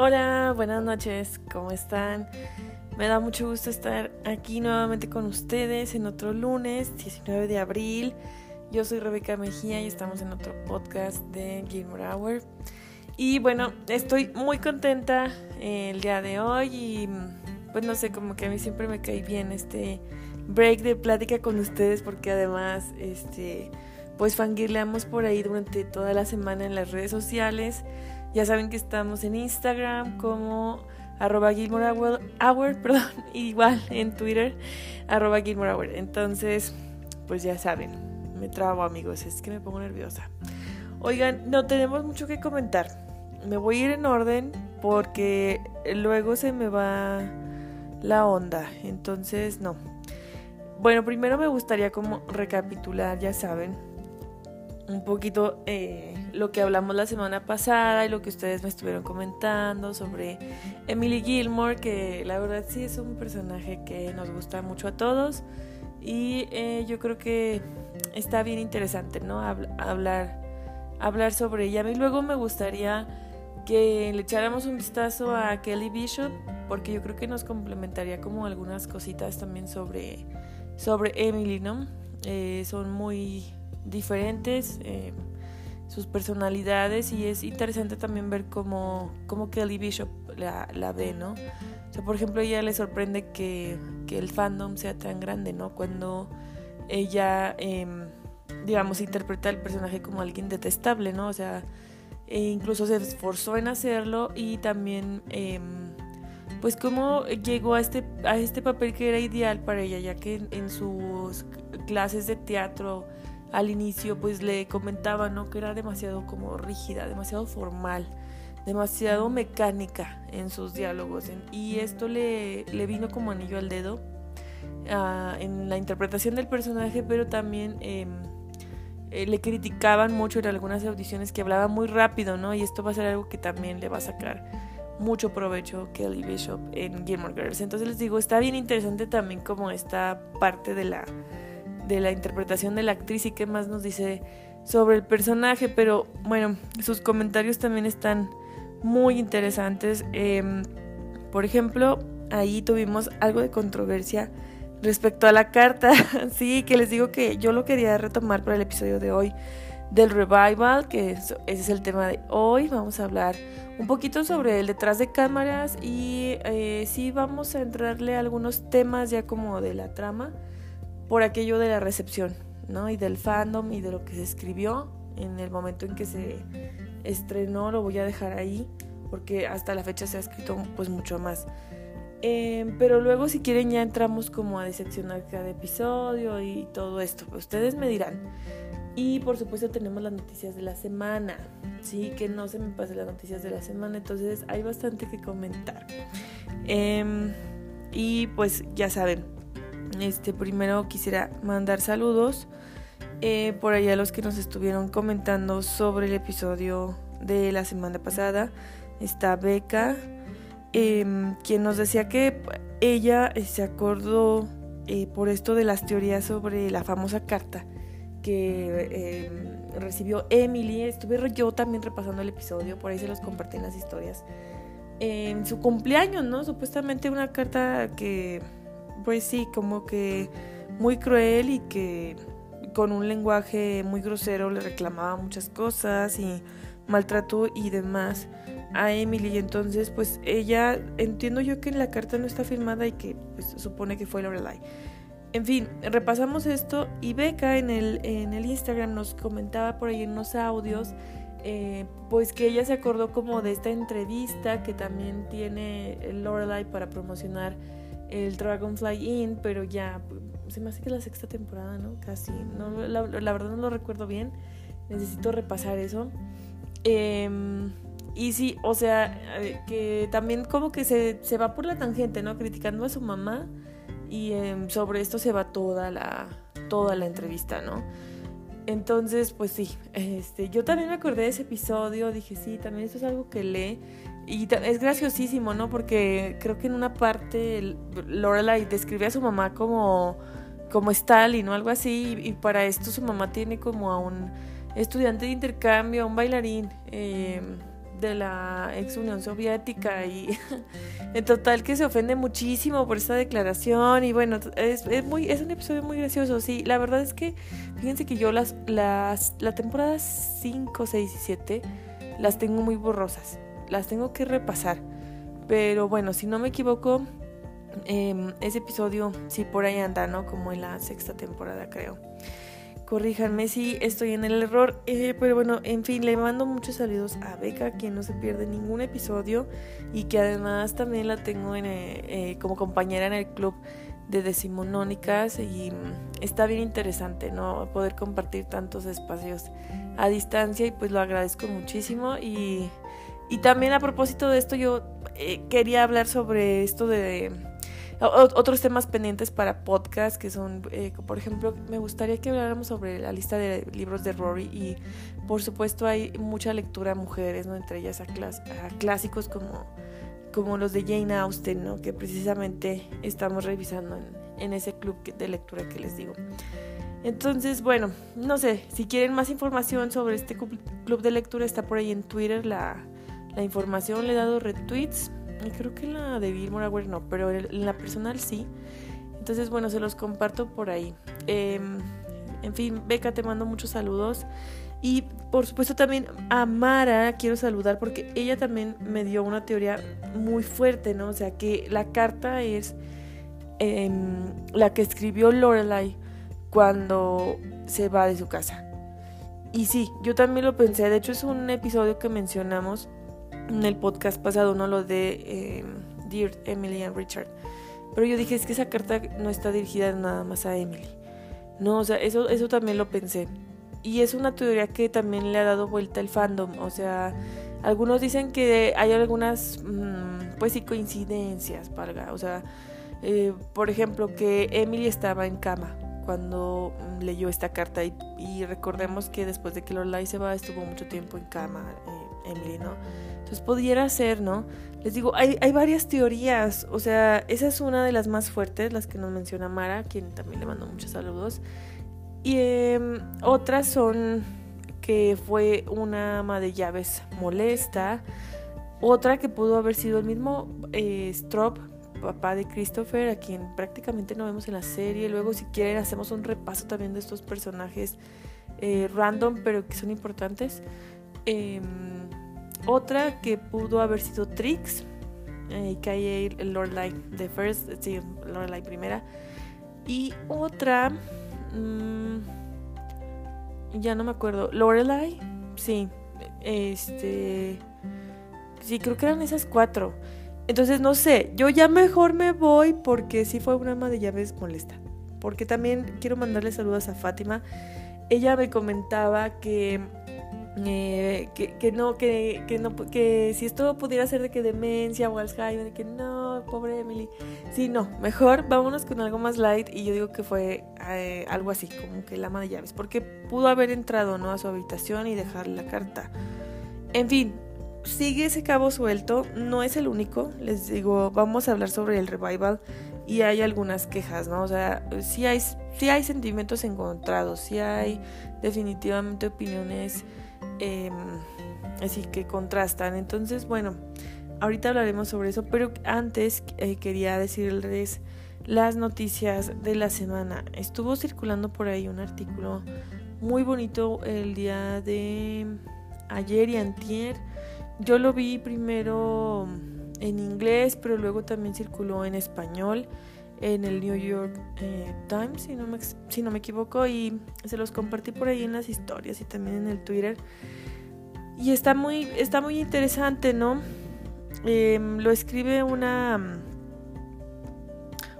Hola, buenas noches, ¿cómo están? Me da mucho gusto estar aquí nuevamente con ustedes en otro lunes, 19 de abril. Yo soy Rebeca Mejía y estamos en otro podcast de Gilmore Hour. Y bueno, estoy muy contenta el día de hoy y pues no sé, como que a mí siempre me cae bien este break de plática con ustedes porque además este pues fangirleamos por ahí durante toda la semana en las redes sociales. Ya saben que estamos en Instagram como arroba Gilmore Hour, perdón, igual en Twitter, arroba Gilmore Hour. Entonces, pues ya saben, me trabo amigos, es que me pongo nerviosa. Oigan, no tenemos mucho que comentar. Me voy a ir en orden porque luego se me va la onda. Entonces, no. Bueno, primero me gustaría como recapitular, ya saben, un poquito eh, lo que hablamos la semana pasada y lo que ustedes me estuvieron comentando sobre Emily Gilmore, que la verdad sí es un personaje que nos gusta mucho a todos y eh, yo creo que está bien interesante, ¿no? hablar, hablar sobre ella. Mí luego me gustaría que le echáramos un vistazo a Kelly Bishop, porque yo creo que nos complementaría como algunas cositas también sobre, sobre Emily, ¿no? Eh, son muy diferentes, eh, sus personalidades y es interesante también ver cómo, cómo Kelly Bishop la, la, ve, ¿no? O sea, por ejemplo, ella le sorprende que, que el fandom sea tan grande, ¿no? Cuando ella, em, digamos, interpreta al personaje como alguien detestable, ¿no? O sea, e incluso se esforzó en hacerlo y también... Em, pues cómo llegó a este, a este papel que era ideal para ella, ya que en sus clases de teatro al inicio pues le comentaba, ¿no? Que era demasiado como rígida, demasiado formal, demasiado mecánica en sus diálogos. Y esto le, le vino como anillo al dedo uh, en la interpretación del personaje, pero también eh, eh, le criticaban mucho en algunas audiciones que hablaba muy rápido, ¿no? Y esto va a ser algo que también le va a sacar mucho provecho Kelly Bishop en Gilmore Girls. Entonces les digo, está bien interesante también como esta parte de la de la interpretación de la actriz y qué más nos dice sobre el personaje, pero bueno, sus comentarios también están muy interesantes. Em, por ejemplo, ahí tuvimos algo de controversia respecto a la carta, sí, que les digo que yo lo quería retomar para el episodio de hoy del revival, que ese es el tema de hoy. Vamos a hablar un poquito sobre el detrás de cámaras y eh, sí vamos a entrarle a algunos temas ya como de la trama por aquello de la recepción, ¿no? Y del fandom y de lo que se escribió en el momento en que se estrenó, lo voy a dejar ahí, porque hasta la fecha se ha escrito pues mucho más. Em, pero luego si quieren ya entramos como a diseccionar cada episodio y todo esto, ustedes me dirán. Y por supuesto tenemos las noticias de la semana, sí, que no se me pasen las noticias de la semana, entonces hay bastante que comentar. Em, y pues ya saben, este, primero quisiera mandar saludos eh, por allá a los que nos estuvieron comentando sobre el episodio de la semana pasada. Está Beca, em, quien nos decía que ella eh, se acordó eh, por esto de las teorías sobre la famosa carta que em, recibió Emily. Estuve yo también repasando el episodio, por ahí se los compartí en las historias. En su cumpleaños, ¿no? Supuestamente una carta que pues sí, como que muy cruel y que con un lenguaje muy grosero le reclamaba muchas cosas y maltrató y demás a Emily. Entonces, pues ella, entiendo yo que la carta no está firmada y que pues, supone que fue Lorelai. En fin, repasamos esto y Beca en el, en el Instagram nos comentaba por ahí en unos audios, eh, pues que ella se acordó como de esta entrevista que también tiene Lorelai para promocionar el Dragonfly Inn, pero ya se me hace que la sexta temporada, ¿no? Casi. No, la, verdad no lo recuerdo bien. Necesito repasar eso. Em, y sí, o sea, eh, que también como que se, se, va por la tangente, ¿no? Criticando a su mamá. Y em, sobre esto se va toda la, toda la entrevista, ¿no? Entonces, pues sí, este, yo también me acordé de ese episodio, dije, sí, también esto es algo que lee. Y es graciosísimo, ¿no? Porque creo que en una parte Lorelai describe a su mamá como, como Stalin o algo así. Y, para esto su mamá tiene como a un estudiante de intercambio, a un bailarín. Eh, de la ex Unión Soviética y en total que se ofende muchísimo por esta declaración y bueno, es, es, muy, es un episodio muy gracioso, sí, la verdad es que fíjense que yo las, las, la temporada 5, 6 y 7 las tengo muy borrosas, las tengo que repasar, pero bueno, si no me equivoco, eh, ese episodio sí por ahí anda, ¿no? Como en la sexta temporada creo corríjanme si estoy en el error. Eh, pero bueno, en fin, le mando muchos saludos a Beca, quien no se pierde ningún episodio y que además también la tengo en, eh, eh, como compañera en el club de decimonónicas y está bien interesante, ¿no? Poder compartir tantos espacios a distancia y pues lo agradezco muchísimo y, y también a propósito de esto yo quería hablar sobre esto de otros temas pendientes para podcast que son, eh, por ejemplo, me gustaría que habláramos sobre la lista de libros de Rory y por supuesto hay mucha lectura a mujeres, ¿no? Entre ellas a, clásicos como, como los de Jane Austen, ¿no? Que precisamente estamos revisando en, en ese club de lectura que les digo. Entonces, bueno, no sé, si quieren más información sobre este club de lectura está por ahí en Twitter la, la información, le he dado retweets creo que la de Bill Moraware no, pero en la personal sí. Entonces, bueno, se los comparto por ahí. Em, en fin, Beca, te mando muchos saludos. Y por supuesto también a Mara quiero saludar porque ella también me dio una teoría muy fuerte, ¿no? O sea, que la carta es em, la que escribió Lorelai cuando se va de su casa. Y sí, yo también lo pensé. De hecho, es un episodio que mencionamos en el podcast pasado, ¿no? Lo de eh, Dear Emily and Richard. Pero yo dije, es que esa carta no está dirigida nada más a Emily. No, o sea, eso, eso también lo pensé. Y es una teoría que también le ha dado vuelta el fandom. O sea, algunos dicen que hay algunas, mm, pues sí, coincidencias, valga. O sea, eh, por ejemplo, que Emily estaba en cama cuando mm, leyó esta carta y, recordemos que después de que Lorelai se va estuvo mucho tiempo en cama eh, Emily, ¿no? Entonces pudiera ser, ¿no? Les digo, hay, hay varias teorías, o sea, esa es una de las más fuertes, las que nos menciona Mara, quien también le mando muchos saludos. Y em, otras son que fue una ama de llaves molesta, otra que pudo haber sido el mismo eh, Strop, papá de Christopher, a quien prácticamente no vemos en la serie. Luego, si quieren, hacemos un repaso también de estos personajes eh, random, pero que son importantes. Eh, otra que pudo haber sido Trix, eh, que hay el Lorelai de First, sí, Lorelai primera. Y otra, mm, ya no me acuerdo, Lorelai, sí, este, sí, creo que eran esas cuatro. Entonces, no sé, yo ya mejor me voy porque sí fue una ama de llaves molesta. Porque también quiero mandarle saludos a Fátima. Ella me comentaba que eh, que, no, que, que, no, que si esto pudiera ser de que demencia o Alzheimer, que no, pobre Emily. Sí, no, mejor vámonos con algo más light y yo digo que fue eh, algo así, como que el ama de llaves, porque pudo haber entrado ¿no? a su habitación y dejarle la carta. En fin, sigue ese cabo suelto, no es el único, les digo, vamos a hablar sobre el revival y hay algunas quejas, ¿no? O sea, sí hay, sí hay sentimientos encontrados, sí hay definitivamente opiniones Em, así que contrastan. Entonces, bueno, ahorita hablaremos sobre eso, pero antes eh, quería decirles las noticias de la semana. Estuvo circulando por ahí un artículo muy bonito el día de ayer y antier. Yo lo vi primero en inglés, pero luego también circuló en español en el New York eh, Times, si no, me, si no me equivoco, y se los compartí por ahí en las historias y también en el Twitter. Y está muy, está muy interesante, ¿no? Em, lo escribe una,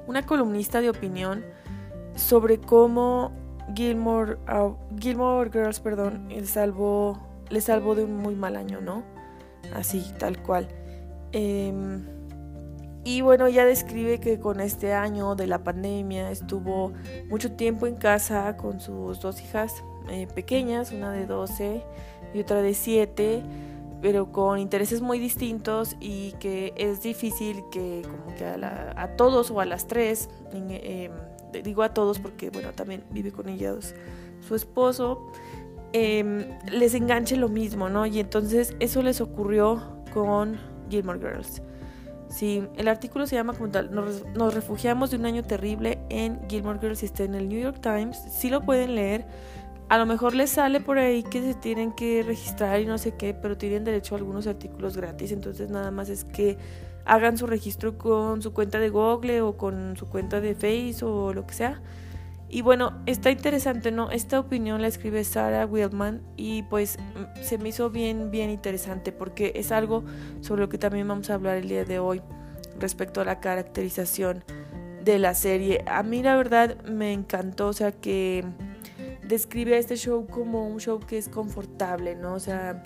una columnista de opinión sobre cómo Gilmore, uh, Gilmore Girls, perdón, le salvó, le salvó de un muy mal año, ¿no? Así, tal cual. Eh, y bueno, ella describe que con este año de la pandemia estuvo mucho tiempo en casa con sus dos hijas eh, pequeñas, una de 12 y otra de 7, pero con intereses muy distintos y que es difícil que como que a, todos o a las tres, em, digo a todos porque bueno, también vive con ellas su esposo, em, les enganche lo mismo, ¿no? Y entonces eso les ocurrió con Gilmore Girls. Sí, el artículo se llama como tal, nos, refugiamos de un año terrible en Gilmore Girls está en el New York Times. Sí lo pueden leer. A lo mejor les sale por ahí que se tienen que registrar y no sé qué, pero tienen derecho a algunos artículos gratis. Entonces nada más es que hagan su registro con su cuenta de Google o con su cuenta de Face o lo que sea. Y bueno, está interesante, ¿no? Esta opinión la escribe Sarah Wildman y pues mm, se me hizo bien, bien interesante porque es algo sobre lo que también vamos a hablar el día de hoy respecto a la caracterización de la serie. A mí la verdad me encantó, o sea que describe a este show como un show que es confortable, ¿no? O sea,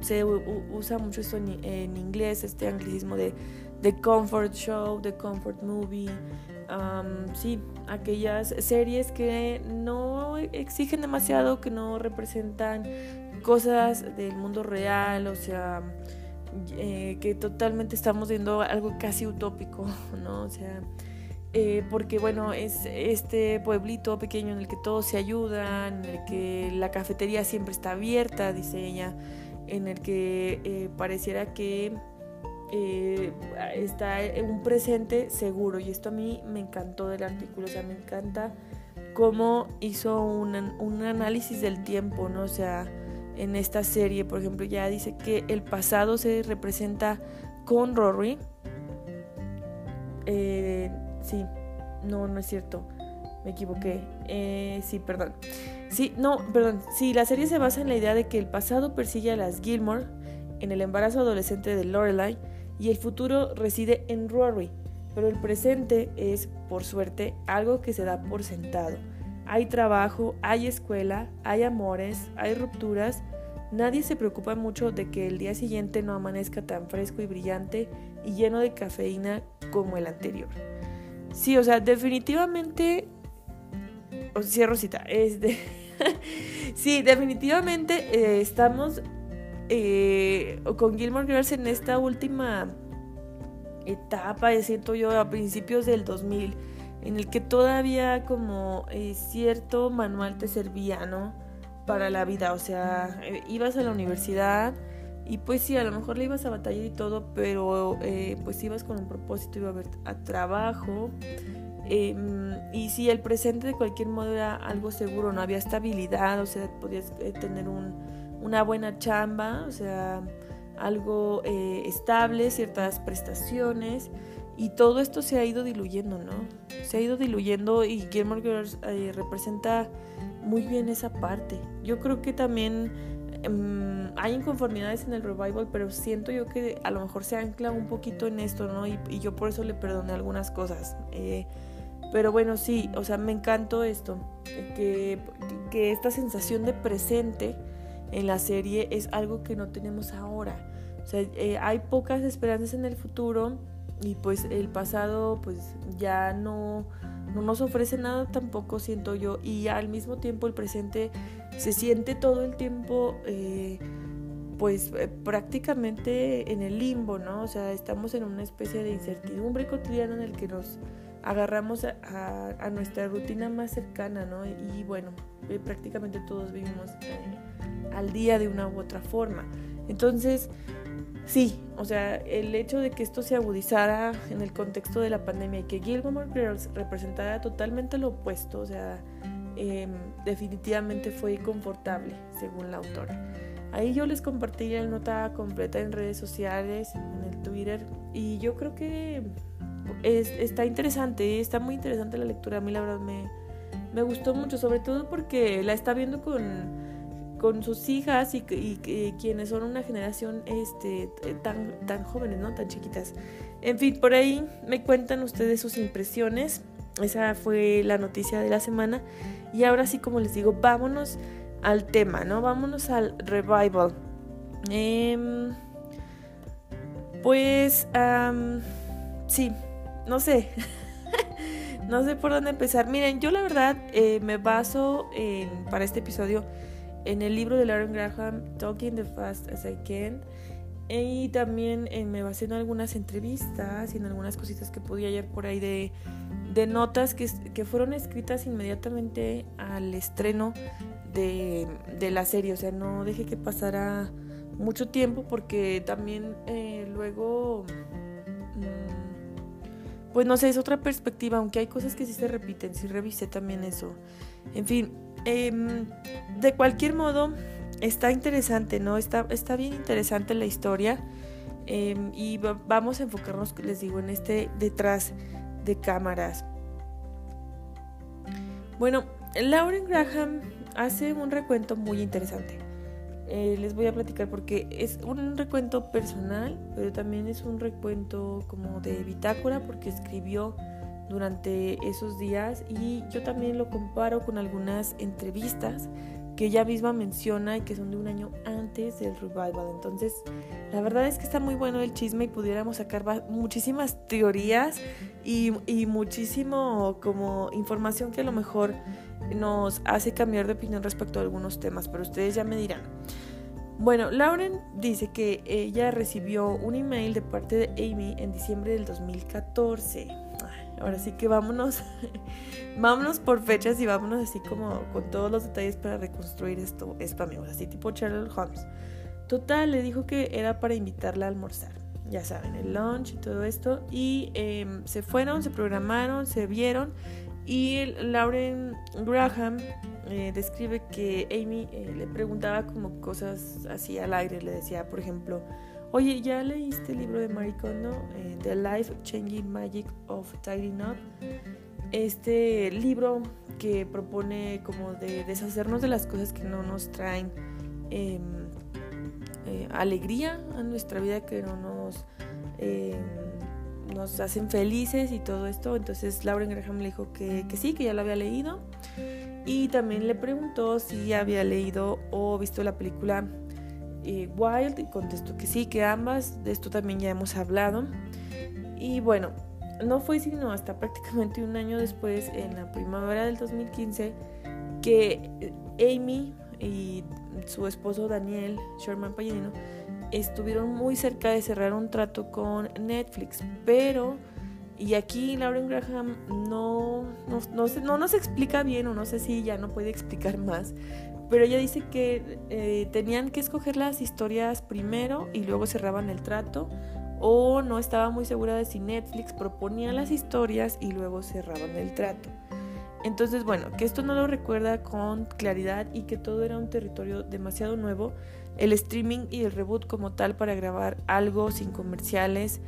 se usa mucho esto en, inglés, este anglicismo de, de comfort show, de comfort movie sí, aquellas series que no exigen demasiado, que no representan cosas del mundo real, o sea, eh, que totalmente estamos viendo algo casi utópico, ¿no? O sea, eh, porque bueno, es este pueblito pequeño en el que todos se ayudan, en el que la cafetería siempre está abierta, dice ella, en el que eh, pareciera que eh, está un presente seguro y esto a mí me encantó del artículo, o sea, me encanta cómo hizo un, un análisis del tiempo, ¿no? O sea, en esta serie, por ejemplo, ya dice que el pasado se representa con Rory. Eh, sí, no, no es cierto, me equivoqué. Eh, sí, perdón. Sí, no, perdón. Sí, la serie se basa en la idea de que el pasado persigue a las Gilmore en el embarazo adolescente de Lorelai y el futuro reside en Rory, pero el presente es, por suerte, algo que se da por sentado. Hay trabajo, hay escuela, hay amores, hay rupturas. Nadie se preocupa mucho de que el día siguiente no amanezca tan fresco y brillante y lleno de cafeína como el anterior. Sí, o sea, definitivamente... O cierro cita. Es de... sí, definitivamente eh, estamos eh, con Gilmore Girls en esta última etapa, siento yo, a principios del 2000, en el que todavía como eh, cierto manual te servía, ¿no? Para la vida, o sea, eh, ibas a la universidad y pues sí, a lo mejor le ibas a batallar y todo, pero pues ibas con un propósito, iba a ver a trabajo. Em, y sí, el presente de cualquier modo era algo seguro, no había estabilidad, o sea, podías tener un, una buena chamba, o sea, algo eh, estable, ciertas prestaciones y todo esto se ha ido diluyendo, ¿no? Se ha ido diluyendo y Gilmore Girls eh, representa muy bien esa parte. Yo creo que también em, hay inconformidades en el revival, pero siento yo que a lo mejor se ancla un poquito en esto, ¿no? Y, yo por eso le perdoné algunas cosas. Eh, pero bueno, sí, o sea, me encantó esto, que, que esta sensación de presente en la serie es algo que no tenemos ahora. O sea, eh, hay pocas esperanzas en el futuro y pues el pasado pues ya no, no nos ofrece nada tampoco, siento yo. Y al mismo tiempo el presente se siente todo el tiempo... Eh, pues eh, prácticamente en el limbo, ¿no? O sea, estamos en una especie de incertidumbre cotidiana en el que nos agarramos a, nuestra rutina más cercana, ¿no? Y, bueno, prácticamente todos vivimos al día de una u otra forma. Entonces, sí, o sea, el hecho de que esto se agudizara en el contexto de la pandemia y que Gilmore Girls representara totalmente lo opuesto, o sea, em, definitivamente fue confortable, según la autora. Ahí yo les compartí la nota completa en redes sociales, en el Twitter, y yo creo que está interesante, está muy interesante la lectura. A mí la verdad me, me gustó mucho, sobre todo porque la está viendo con con sus hijas y, quienes son una generación este, tan, tan jóvenes, ¿no? Tan chiquitas. En fin, por ahí me cuentan ustedes sus impresiones. Esa fue la noticia de la semana. Y ahora sí, como les digo, vámonos al tema, ¿no? Vámonos al revival. Em, pues, sí, no sé. no sé por dónde empezar. Miren, yo la verdad eh, me baso para este episodio en el libro de Lauren Graham, Talking the Fast as I Can. Y también eh, me basé en algunas entrevistas y en algunas cositas que podía hallar por ahí de, de notas que, que, fueron escritas inmediatamente al estreno de, de la serie, o sea, no deje que pasara mucho tiempo porque también eh, luego, mm, pues no sé, es otra perspectiva, aunque hay cosas que sí se repiten, sí revisé también eso. En fin, em, de cualquier modo, está interesante, ¿no? Está, está bien interesante la historia em, y vamos a enfocarnos, les digo, en este detrás de cámaras. Bueno, Lauren Graham hace un recuento muy interesante. Eh, les voy a platicar porque es un recuento personal, pero también es un recuento como de bitácora porque escribió durante esos días y yo también lo comparo con algunas entrevistas que ella misma menciona y que son de un año antes del revival. Entonces, la verdad es que está muy bueno el chisme y pudiéramos sacar muchísimas teorías y, y muchísimo como información que a lo mejor nos hace cambiar de opinión respecto a algunos temas, pero ustedes ya me dirán. Bueno, Lauren dice que ella recibió un email de parte de Amy en diciembre del 2014. Ahora sí que vámonos, vámonos por fechas y vámonos así como con todos los detalles para reconstruir esto, esto amigos, así tipo Sherlock Holmes. Total, le dijo que era para invitarla a almorzar. Ya saben, el lunch y todo esto. Y em, se fueron, se programaron, se vieron y Lauren Graham eh, describe que Amy eh, le preguntaba como cosas así al aire, le decía, por ejemplo, oye, ¿ya leíste el libro de Marie Kondo, eh, The Life Changing Magic of Tidying Up? Este libro que propone como de deshacernos de las cosas que no nos traen em, alegría a nuestra vida, que no nos em, nos hacen felices y todo esto. Entonces Lauren Graham le dijo que, sí, que ya lo había leído. Y también le preguntó si había leído o visto la película eh, Wild y contestó que sí, que ambas. De esto también ya hemos hablado. Y bueno, no fue sino hasta prácticamente un año después, en la primavera del 2015, que Amy y su esposo Daniel Sherman Palladino estuvieron muy cerca de cerrar un trato con Netflix, pero y aquí Lauren Graham no, no, no, nos explica bien o no sé si ya no puede explicar más, pero ella dice que eh, tenían que escoger las historias primero y luego cerraban el trato o no estaba muy segura de si Netflix proponía las historias y luego cerraban el trato. Entonces, bueno, que esto no lo recuerda con claridad y que todo era un territorio demasiado nuevo el streaming y el reboot como tal para grabar algo sin comerciales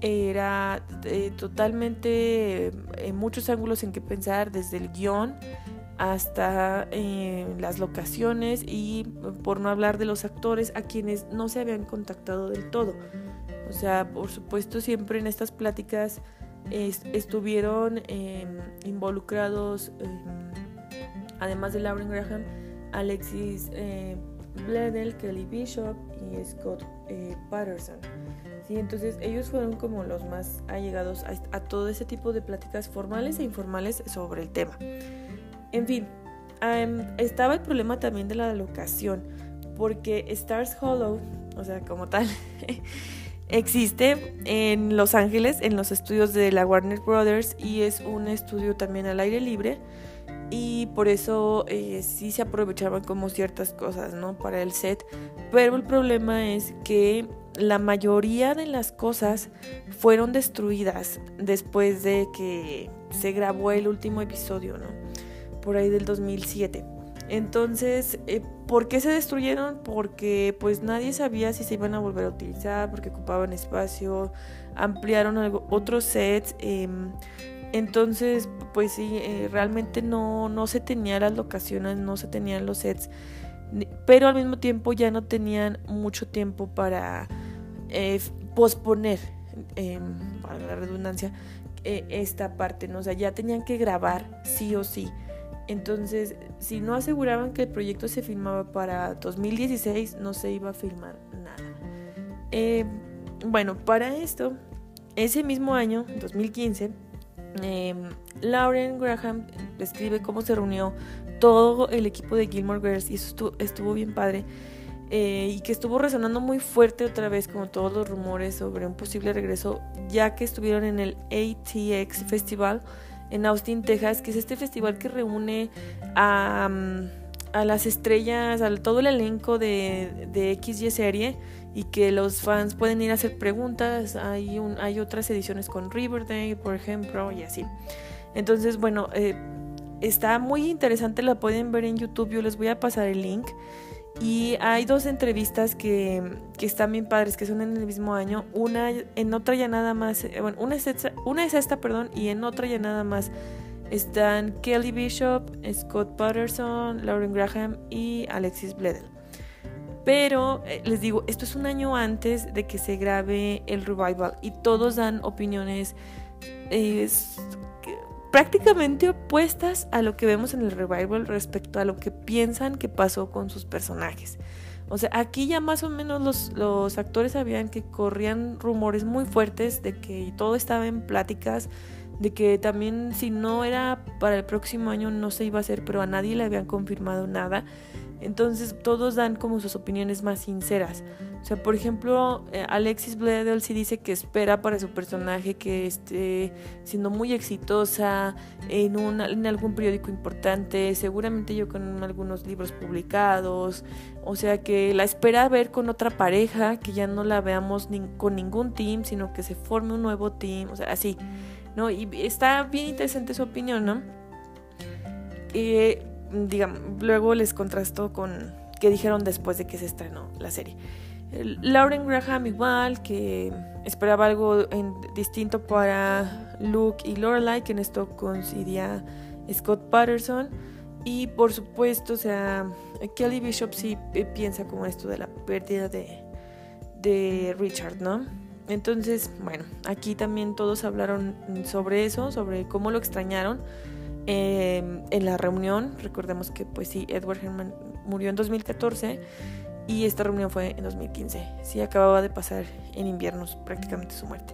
era eh, totalmente en eh, muchos ángulos en que pensar, desde el guion hasta eh, las locaciones y por no hablar de los actores a quienes no se habían contactado del todo. O sea, por supuesto siempre en estas pláticas estuvieron em, involucrados, em, además de Lauren Graham, Alexis Bledel, Kelly Bishop y Scott eh, Patterson. ¿Sí? Entonces ellos fueron como los más allegados a, todo ese tipo de pláticas formales e informales sobre el tema. En fin, estaba el problema también de la locación, porque Stars Hollow, o sea, como tal, existe en Los Ángeles, en los estudios de la Warner Brothers, y es un estudio también al aire libre y por eso eh, sí se aprovechaban como ciertas cosas, ¿no? Para el set. Pero el problema es que la mayoría de las cosas fueron destruidas después de que se grabó el último episodio, ¿no? Por ahí del 2007. Entonces, eh, ¿por qué se destruyeron? Porque pues nadie sabía si se iban a volver a utilizar, porque ocupaban espacio, ampliaron otros sets. Em, entonces, pues sí, eh, realmente no, no se tenían las locaciones, no se tenían los sets, pero al mismo tiempo ya no tenían mucho tiempo para eh, posponer, para la redundancia, eh, esta parte, ¿no? O sea, ya tenían que grabar sí o sí. Entonces, si no aseguraban que el proyecto se filmaba para 2016, no se iba a filmar nada. bueno, para esto, ese mismo año, 2015, Em, Lauren Graham describe cómo se reunió todo el equipo de Gilmore Girls y eso estuvo, bien padre. Eh, y que estuvo resonando muy fuerte otra vez como todos los rumores sobre un posible regreso ya que estuvieron en el ATX Festival en Austin, Texas, que es este festival que reúne a, a las estrellas, a todo el elenco de, de XY serie y que los fans pueden ir a hacer preguntas. Hay, un, hay otras ediciones con Riverdale, por ejemplo, y así. Entonces, bueno, eh, está muy interesante, la pueden ver en YouTube, yo les voy a pasar el link. Y hay dos entrevistas que, que, están bien padres, que son en el mismo año. Una, en otra ya nada más, eh, bueno, una es, esta, una es esta, perdón, y en otra ya nada más están Kelly Bishop, Scott Patterson, Lauren Graham y Alexis Bledel. Pero eh, les digo, esto es un año antes de que se grabe el revival y todos dan opiniones prácticamente opuestas a lo que vemos en el revival respecto a lo que piensan que pasó con sus personajes. O sea, aquí ya más o menos los, los actores sabían que corrían rumores muy fuertes de que todo estaba en pláticas, de que también si no era para el próximo año no se iba a hacer, pero a nadie le habían confirmado nada. Entonces todos dan como sus opiniones más sinceras. O sea, por ejemplo, eh, Alexis Bledel sí dice que espera para su personaje que esté siendo muy exitosa en, en algún periódico importante, seguramente yo con algunos libros publicados. O sea, que la espera ver con otra pareja, que ya no la veamos con ningún team, sino que se forme un nuevo team. O sea, así. ¿no? Y está bien interesante su opinión, ¿no? Eh, luego les contrasto con qué dijeron después de que se estrenó la serie. Lauren Graham igual, que esperaba algo distinto para Luke y Lorelai, que en esto coincidía Scott Patterson. Y por supuesto, Kelly Bishop sí piensa como esto de la pérdida de, de Richard, ¿no? Entonces, bueno, aquí también todos hablaron sobre eso, sobre cómo lo extrañaron. Em, en la reunión. Recordemos que pues sí, Edward Herman murió en 2014 y esta reunión fue en 2015. Sí, acababa de pasar en inviernos prácticamente su muerte.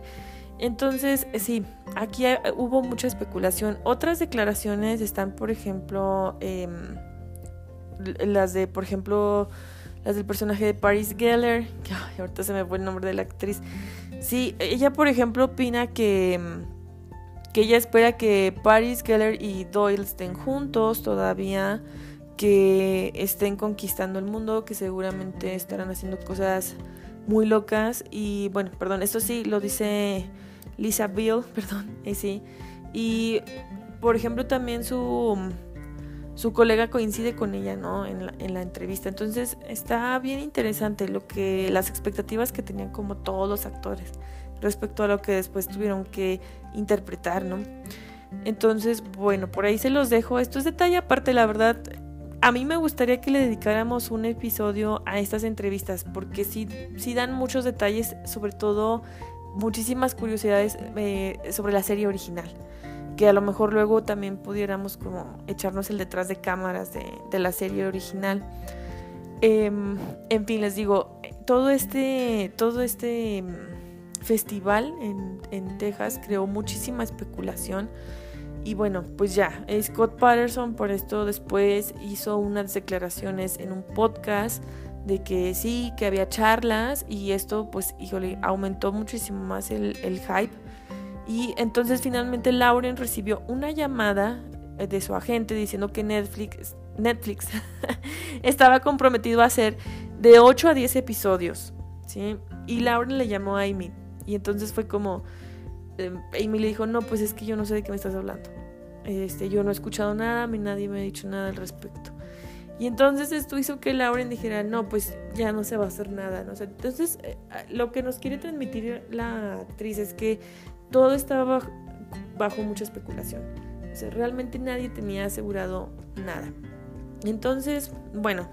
Entonces, eh, sí, aquí hubo mucha especulación. Otras declaraciones están, por ejemplo, em, las de, por ejemplo, las del personaje de Paris Geller, que ahorita se me fue el nombre de la actriz. Sí, ella, por ejemplo, opina que em, que ella espera que Paris, Geller y Doyle estén juntos todavía, que estén conquistando el mundo, que seguramente estarán haciendo cosas muy locas y bueno, perdón, esto sí lo dice Lisa Bill, perdón, y sí. Y por ejemplo también su su colega coincide con ella, ¿no? En la, en la entrevista. Entonces está bien interesante lo que las expectativas que tenían como todos los actores respecto a lo que después tuvieron que interpretar, ¿no? Entonces, bueno, por ahí se los dejo. Esto es detalle aparte, la verdad. A mí me gustaría que le dedicáramos un episodio a estas entrevistas, porque sí, sí dan muchos detalles, sobre todo muchísimas curiosidades eh, sobre la serie original. Que a lo mejor luego también pudiéramos como echarnos el detrás de cámaras de, la serie original. Em, en fin, les digo, todo este, todo este festival en, en Texas creó muchísima especulación. Y bueno, pues ya, Scott Patterson por esto después hizo unas declaraciones en un podcast de que sí, que había charlas y esto pues, híjole, aumentó muchísimo más el, el hype. Y entonces finalmente Lauren recibió una llamada eh, de su agente diciendo que Netflix, Netflix estaba comprometido a hacer de 8 a 10 episodios. ¿sí? Y Lauren le llamó a Amy y entonces fue como, Amy le dijo, no, pues es que yo no sé de qué me estás hablando. Este, yo no he escuchado nada, ni nadie me ha dicho nada al respecto. Y entonces esto hizo que Lauren dijera, no, pues ya no se va a hacer nada. ¿no? entonces, eh, lo que nos quiere transmitir la actriz es que todo estaba bajo, mucha especulación. O sea, realmente nadie tenía asegurado nada. Entonces, bueno,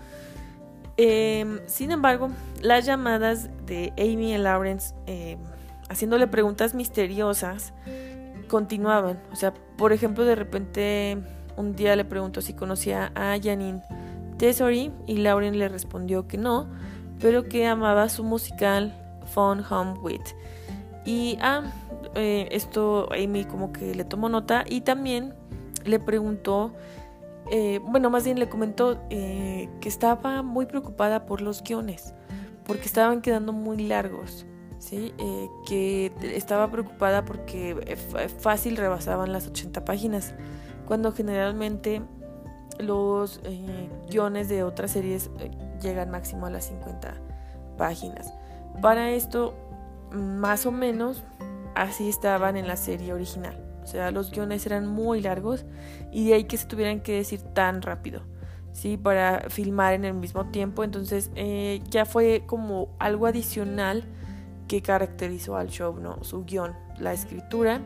em, sin embargo, las llamadas de Amy y Lawrence eh, haciéndole preguntas misteriosas, continuaban. O sea, por ejemplo, de repente un día le preguntó si conocía a Janine Tesori y Lauren le respondió que no, pero que amaba su musical Phone Home With. Y ah, eh, esto Amy como que le tomó nota y también le preguntó, eh, bueno, más bien le comentó eh, que estaba muy preocupada por los guiones, porque estaban quedando muy largos. ¿Sí? Eh, que estaba preocupada porque fácil rebasaban las 80 páginas, cuando generalmente los eh, guiones de otras series eh, llegan máximo a las 50 páginas. Para esto, más o menos, así estaban en la serie original. O sea, los guiones eran muy largos y de ahí que se tuvieran que decir tan rápido, ¿sí? Para filmar en el mismo tiempo. Entonces, eh, ya fue como algo adicional que caracterizó al show, ¿no? Su guion, la escritura.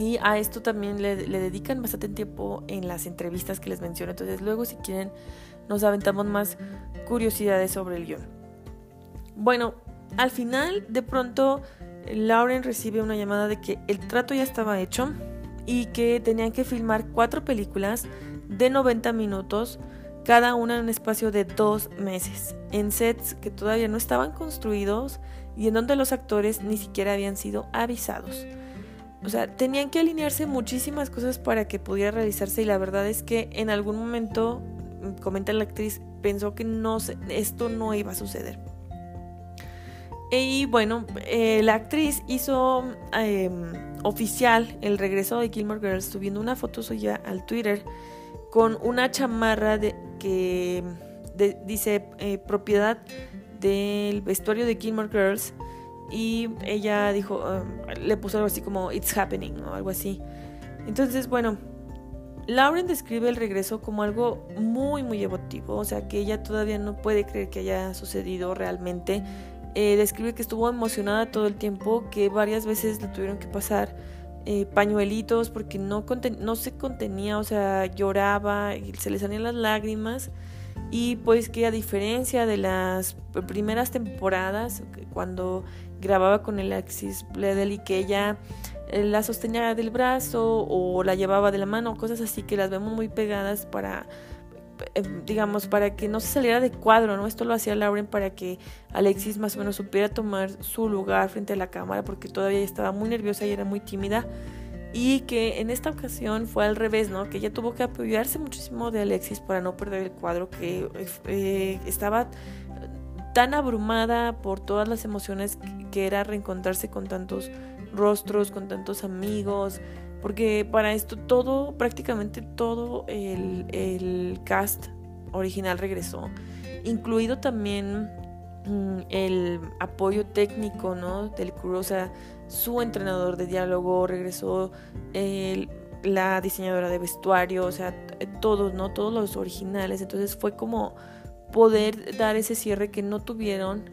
Y a esto también le, le dedican bastante tiempo en las entrevistas que les menciono. Entonces, luego, si quieren, nos aventamos más curiosidades sobre el guion. Bueno, al final, de pronto Lauren recibe una llamada de que el trato ya estaba hecho y que tenían que filmar cuatro películas de 90 minutos, cada una en un espacio de dos meses, en sets que todavía no estaban construidos y en donde los actores ni siquiera habían sido avisados. O sea, tenían que alinearse muchísimas cosas para que pudiera realizarse y la verdad es que en algún momento, comenta la actriz, pensó que no, esto no iba a suceder. Y bueno, eh, la actriz hizo em, oficial el regreso de Gilmore Girls subiendo una foto suya al Twitter con una chamarra de, que dice eh, propiedad del vestuario de Gilmore Girls y ella dijo, em, le puso algo así como It's happening o algo así. Entonces, bueno, Lauren describe el regreso como algo muy, muy emotivo, o sea que ella todavía no puede creer que haya sucedido realmente eh, describe que estuvo emocionada todo el tiempo, que varias veces le tuvieron que pasar eh, pañuelitos porque no, no se contenía, o sea, lloraba, y se le salían las lágrimas. Y pues que a diferencia de las primeras temporadas, cuando grababa con el Alexis Bledel y que ella eh, la sostenía del brazo o la llevaba de la mano, cosas así que las vemos muy pegadas para eh, digamos, para que no se saliera de cuadro, ¿no? Esto lo hacía Lauren para que Alexis más o menos supiera tomar su lugar frente a la cámara porque todavía estaba muy nerviosa y era muy tímida. Y que en esta ocasión fue al revés, ¿no? Que ella tuvo que apoyarse muchísimo de Alexis para no perder el cuadro, que eh, estaba tan abrumada por todas las emociones que era reencontrarse con tantos rostros, con tantos amigos, porque para esto todo, prácticamente todo el, cast original regresó, incluido también mm, el apoyo técnico ¿no? del crew, o sea, su entrenador de diálogo regresó, la diseñadora de vestuario, o sea, todos, ¿no? Todos los originales. Entonces fue como poder dar ese cierre que no tuvieron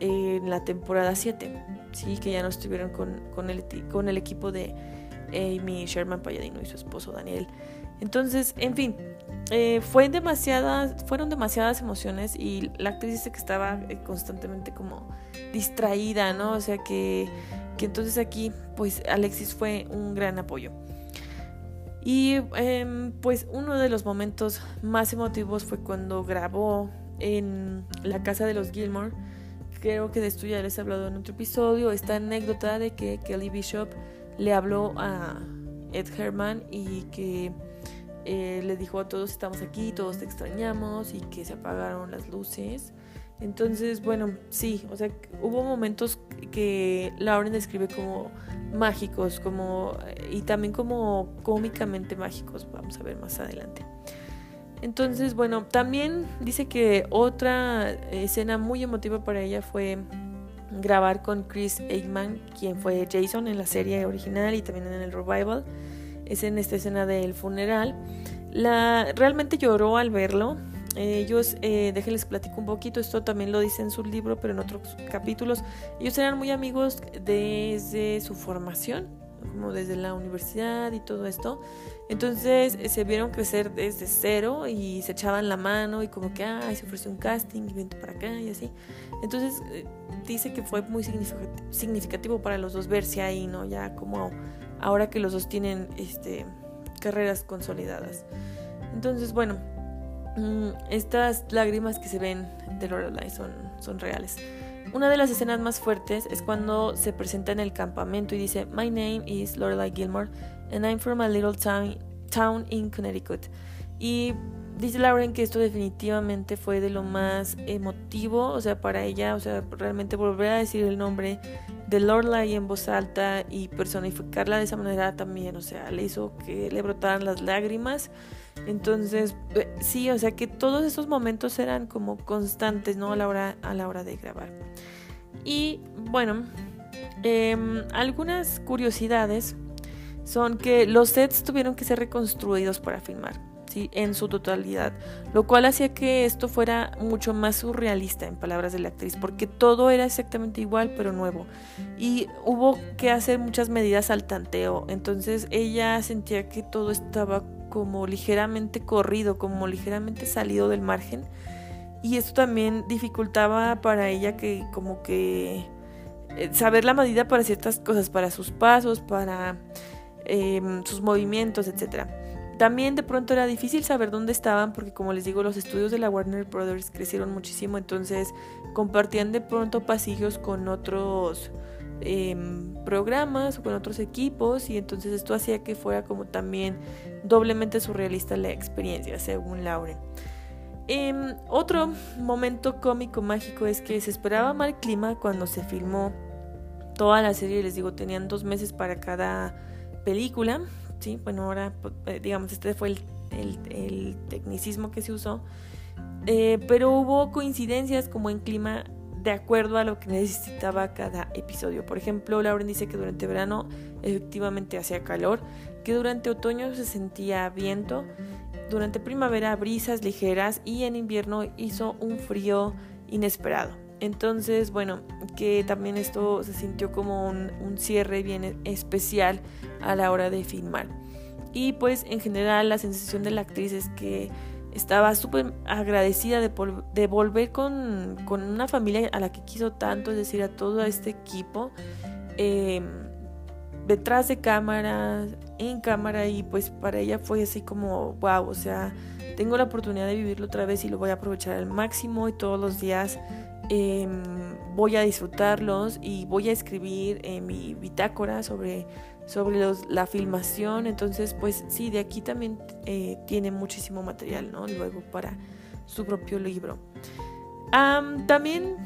en la temporada 7, ¿sí? Que ya no estuvieron con, con, el, con el equipo de Amy Sherman Palladino y su esposo Daniel. Entonces, en fin, eh, fue demasiadas, fueron demasiadas emociones y la actriz dice que estaba eh, constantemente como distraída, ¿no? O sea que, que entonces aquí, pues Alexis fue un gran apoyo. Y em, pues uno de los momentos más emotivos fue cuando grabó en la casa de los Gilmore. Creo que de esto ya les he hablado en otro episodio. Esta anécdota de que Kelly Bishop le habló a Ed Herman y que eh, le dijo a todos estamos aquí, todos te extrañamos y que se apagaron las luces. Entonces, bueno, sí, o sea, hubo momentos que Lauren describe como mágicos, como y también como cómicamente mágicos, vamos a ver más adelante. Entonces, bueno, también dice que otra escena muy emotiva para ella fue grabar con Chris Eggman, quien fue Jason en la serie original y también en el revival. Es en esta escena del funeral. La, realmente lloró al verlo. Ellos, eh, déjenles platico un poquito, esto también lo dice en su libro, pero en otros capítulos. Ellos eran muy amigos desde su formación, como desde la universidad y todo esto. Entonces eh, se vieron crecer desde cero y se echaban la mano y como que, ay, se ofreció un casting y vente para acá y así. Entonces eh, dice que fue muy significativo para los dos verse ahí, ¿no? Ya como ahora que los dos tienen este, carreras consolidadas. Entonces, bueno, mm, estas lágrimas que se ven de Lorelai son, son reales. Una de las escenas más fuertes es cuando se presenta en el campamento y dice, My name is Lorelai Gilmore and I'm from a little town, town in Connecticut. Y dice Lauren que esto definitivamente fue de lo más emotivo, o sea, para ella, o sea, realmente volver a decir el nombre de Lorelai en voz alta y personificarla de esa manera también, o sea, le hizo que le brotaran las lágrimas Entonces, eh, sí, o sea que todos esos momentos eran como constantes, ¿no? A la hora, a la hora de grabar. Y bueno, em, algunas curiosidades son que los sets tuvieron que ser reconstruidos para filmar en su totalidad, lo cual hacía que esto fuera mucho más surrealista en palabras de la actriz, porque todo era exactamente igual pero nuevo y hubo que hacer muchas medidas al tanteo, entonces ella sentía que todo estaba como ligeramente corrido, como ligeramente salido del margen y esto también dificultaba para ella que como que eh, saber la medida para ciertas cosas, para sus pasos, para em, sus movimientos, etcétera. También de pronto era difícil saber dónde estaban porque como les digo los estudios de la Warner Brothers crecieron muchísimo entonces compartían de pronto pasillos con otros em, programas o con otros equipos y entonces esto hacía que fuera como también doblemente surrealista la experiencia según Lauren. Em, otro momento cómico mágico es que se esperaba mal clima cuando se filmó toda la serie, les digo, tenían dos meses para cada película ¿sí? Bueno, ahora, eh, digamos, este fue el, tecnicismo que se usó, eh, pero hubo coincidencias como en clima de acuerdo a lo que necesitaba cada episodio. Por ejemplo, Lauren dice que durante verano efectivamente hacía calor, que durante otoño se sentía viento, durante primavera brisas ligeras y en invierno hizo un frío inesperado. Entonces, bueno, que también esto se sintió como un, un cierre bien especial a la hora de filmar. Y pues en general la sensación de la actriz es que estaba súper agradecida de, volver con, con, una familia a la que quiso tanto, es decir, a todo este equipo, em, detrás de cámara, en cámara, y pues para ella fue así como, wow, o sea, tengo la oportunidad de vivirlo otra vez y lo voy a aprovechar al máximo y todos los días em, voy a disfrutarlos y voy a escribir en mi bitácora sobre sobre la filmación. Entonces, pues sí, de aquí también eh, tiene muchísimo material, ¿no? Luego para su propio libro. también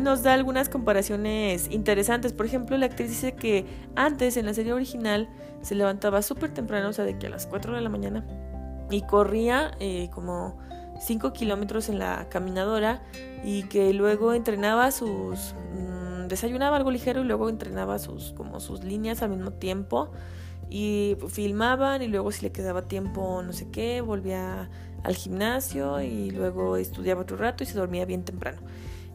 nos da algunas comparaciones interesantes. Por ejemplo, la actriz dice que antes en la serie original se levantaba súper temprano, o sea, de que a las 4 de la mañana, y corría eh, como 5 kilómetros en la caminadora y que luego entrenaba sus desayunaba algo ligero y luego entrenaba sus, como sus líneas al mismo tiempo y filmaban y luego si le quedaba tiempo no sé qué, volvía al gimnasio y luego estudiaba otro rato y se dormía bien temprano.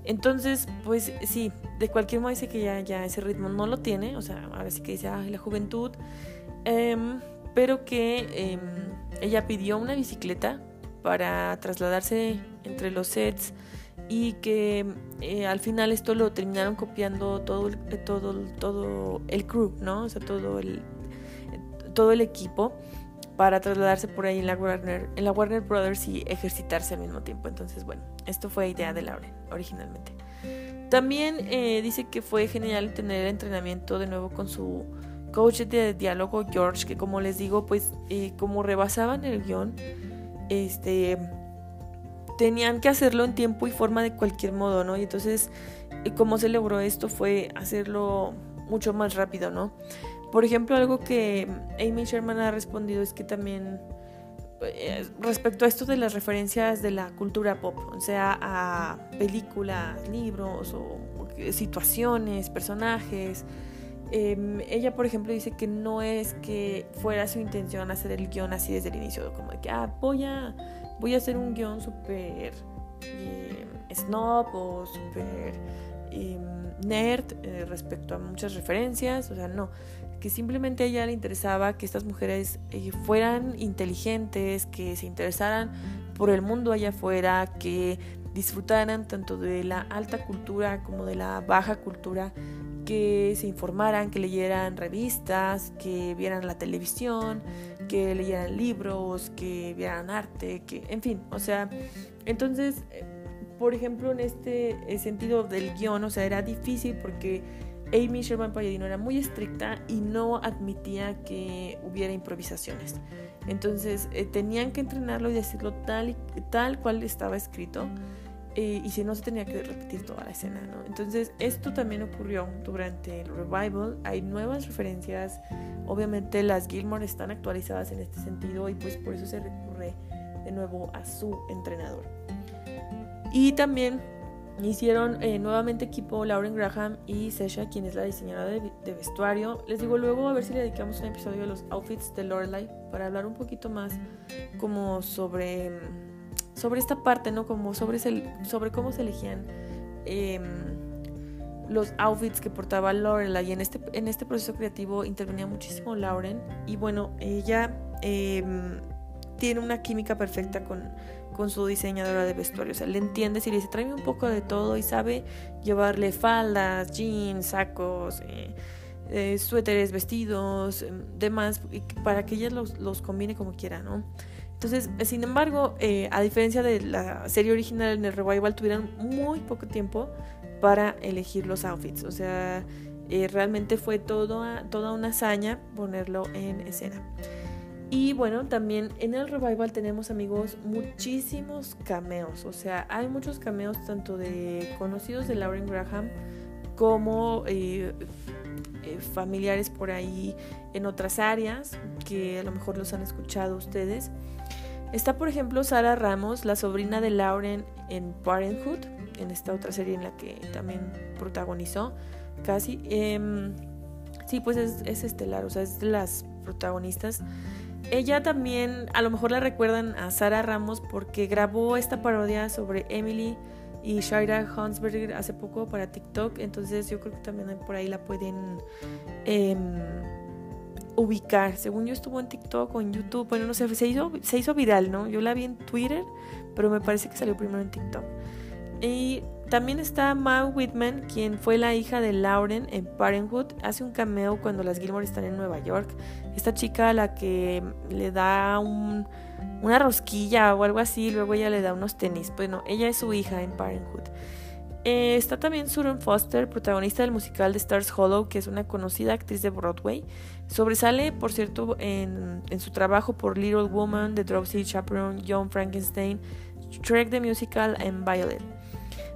Entonces, pues sí, de cualquier modo dice que ya, ya ese ritmo no lo tiene, o sea, ahora sí que dice, la juventud, em, pero que em, ella pidió una bicicleta para trasladarse entre los sets y que eh, al final esto lo terminaron copiando todo el, eh, todo todo el crew no o sea todo el todo el equipo para trasladarse por ahí en la Warner en la Warner Brothers y ejercitarse al mismo tiempo. Entonces bueno esto fue idea de Lauren originalmente. También eh, dice que fue genial tener entrenamiento de nuevo con su coach de diálogo George que como les digo pues como rebasaban el guion este tenían que hacerlo en tiempo y forma de cualquier modo, ¿no? Y entonces, eh, cómo se logró esto fue hacerlo mucho más rápido, ¿no? Por ejemplo, algo que Amy Sherman ha respondido es que también eh, respecto a esto de las referencias de la cultura pop, o sea, a películas, libros o situaciones, personajes, em, ella, por ejemplo, dice que no es que fuera su intención hacer el guion así desde el inicio, como de que, ah, voy a voy a hacer un guion súper eh, snob o súper em, nerd eh, respecto a muchas referencias, o sea, no, que simplemente a ella le interesaba que estas mujeres eh, fueran inteligentes, que se interesaran por el mundo allá afuera, que disfrutaran tanto de la alta cultura como de la baja cultura, que se informaran, que leyeran revistas, que vieran la televisión, que leyeran libros, que vieran arte, que, en fin, o sea, entonces, eh, por ejemplo, en este sentido del guion, o sea, era difícil porque Amy Sherman Palladino era muy estricta y no admitía que hubiera improvisaciones. Entonces, eh, tenían que entrenarlo y decirlo tal, y, tal cual estaba escrito. Y si no, se tenía que repetir toda la escena, ¿no? Entonces, esto también ocurrió durante el revival. Hay nuevas referencias Obviamente las Gilmore están actualizadas en este sentido y pues por eso se recurre de nuevo a su entrenador. Y también hicieron eh, nuevamente equipo Lauren Graham y Sesha, quien es la diseñadora de, vestuario. Les digo luego a ver si le dedicamos un episodio de los outfits de Lorelai para hablar un poquito más como sobre, sobre esta parte, ¿no? Como sobre, sobre cómo se elegían. Em, los outfits que portaba Lorelai. En este, en este proceso creativo intervenía muchísimo Lauren. Y bueno, ella em, tiene una química perfecta con, con su diseñadora de vestuario. O sea, le entiende si le dice, tráeme un poco de todo y sabe llevarle faldas, jeans, sacos, eh, eh, suéteres, vestidos, em, demás, para que ella los, los combine como quiera, ¿no? Entonces, sin embargo, eh, a diferencia de la serie original en el revival, tuvieron muy poco tiempo para elegir los outfits. O sea, eh, realmente fue toda una hazaña ponerlo en escena. Y bueno, también en el revival tenemos amigos muchísimos cameos. O sea, hay muchos cameos tanto de conocidos de Lauren Graham como eh, familiares por ahí en otras áreas que a lo mejor los han escuchado ustedes. Está por ejemplo Sara Ramos, la sobrina de Lauren en Parenthood en esta otra serie en la que también protagonizó casi. Em, sí, pues es, estelar, o sea, es de las protagonistas. Ella también, a lo mejor la recuerdan a Sara Ramos porque grabó esta parodia sobre Emily y Shaira Hansberger hace poco para TikTok, entonces yo creo que también por ahí la pueden em, ubicar. Según yo estuvo en TikTok o en YouTube, bueno, no sé, se hizo, se hizo viral, ¿no? Yo la vi en Twitter, pero me parece que salió primero en TikTok. Y también está Mae Whitman, quien fue la hija de Lauren en Parenthood. Hace un cameo cuando las Gilmore están en Nueva York. Esta chica a la que le da una rosquilla o algo así, luego ella le da unos tenis. Bueno, ella es su hija en Parenthood. Eh, está también Susan Foster, protagonista del musical de Stars Hollow, que es una conocida actriz de Broadway. Sobresale, por cierto, en, en su trabajo por Little Woman, The Dropsy Chaperone, John Frankenstein, Shrek the Musical and Violet.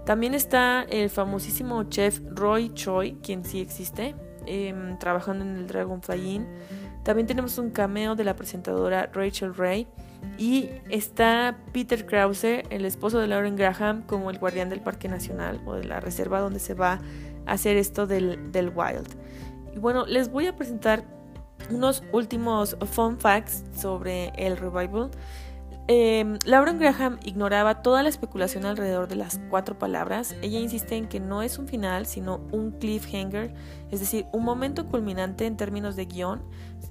También está el famosísimo chef Roy Choi, quien sí existe, em, trabajando en el Dragonfly Inn. También tenemos un cameo de la presentadora Rachel Ray. Y está Peter Krause, el esposo de Lauren Graham, como el guardián del Parque Nacional o de la reserva donde se va a hacer esto del, del Wild. Y bueno, les voy a presentar unos últimos fun facts sobre el revival. Eh, Lauren Graham ignoraba toda la especulación alrededor de las cuatro palabras. Ella insiste en que no es un final, sino un cliffhanger, es decir, un momento culminante en términos de guion.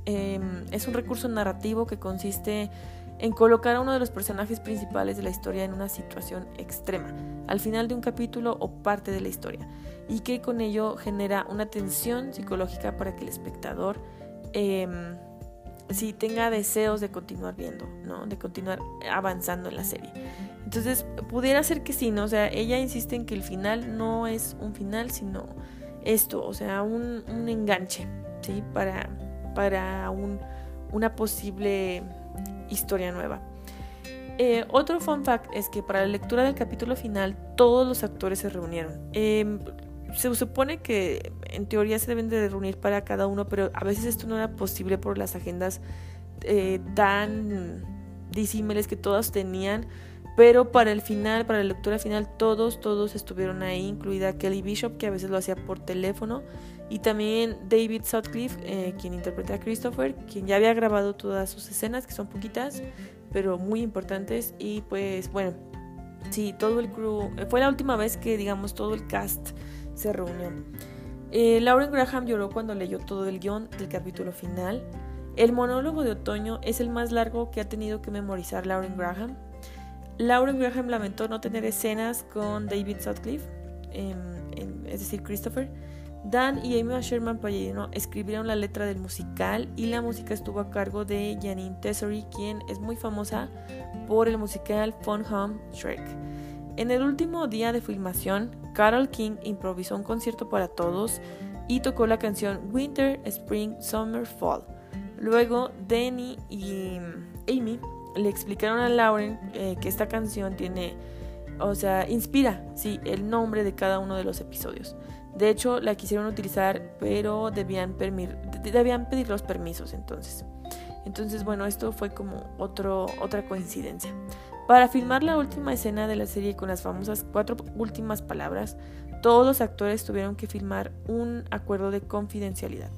Em, es un recurso narrativo que consiste en colocar a uno de los personajes principales de la historia en una situación extrema, al final de un capítulo o parte de la historia, y que con ello genera una tensión psicológica para que el espectador si tenga deseos de continuar viendo, ¿no? De continuar avanzando en la serie. Entonces, pudiera ser que sí, ¿no? O sea, ella insiste en que el final no es un final, sino esto, o sea, un, enganche, ¿sí? Para, para un, una posible historia nueva. Eh, otro fun fact es que para la lectura del capítulo final todos los actores se reunieron. Em, se supone que en teoría se deben de reunir para cada uno, pero a veces esto no era posible por las agendas eh, tan disímiles que todas tenían. Pero para el final, para la lectura final, todos, todos estuvieron ahí, incluida Kelly Bishop, que a veces lo hacía por teléfono, y también David Sutcliffe, eh, quien interpreta a Christopher, quien ya había grabado todas sus escenas, que son poquitas, pero muy importantes. Y pues bueno, sí, todo el crew, fue la última vez que digamos todo el cast se reunió. Eh, Lauren Graham lloró cuando leyó todo el guion del capítulo final. El monólogo de otoño es el más largo que ha tenido que memorizar Lauren Graham. Lauren Graham lamentó no tener escenas con David Sutcliffe, es decir, Christopher. Dan y Amy Sherman Palladino escribieron la letra del musical y la música estuvo a cargo de Janine Tesori, quien es muy famosa por el musical Fun Home Shrek. En el último día de filmación, Carol King improvisó un concierto para todos y tocó la canción Winter, Spring, Summer, Fall. Luego, Danny y Amy le explicaron a Lauren eh, que esta canción tiene, o sea, inspira, sí, el nombre de cada uno de los episodios. De hecho, la quisieron utilizar, pero debían, pedir los permisos entonces. Entonces, bueno, esto fue como otro, otra coincidencia. Para filmar la última escena de la serie con las famosas cuatro últimas palabras, todos los actores tuvieron que filmar un acuerdo de confidencialidad.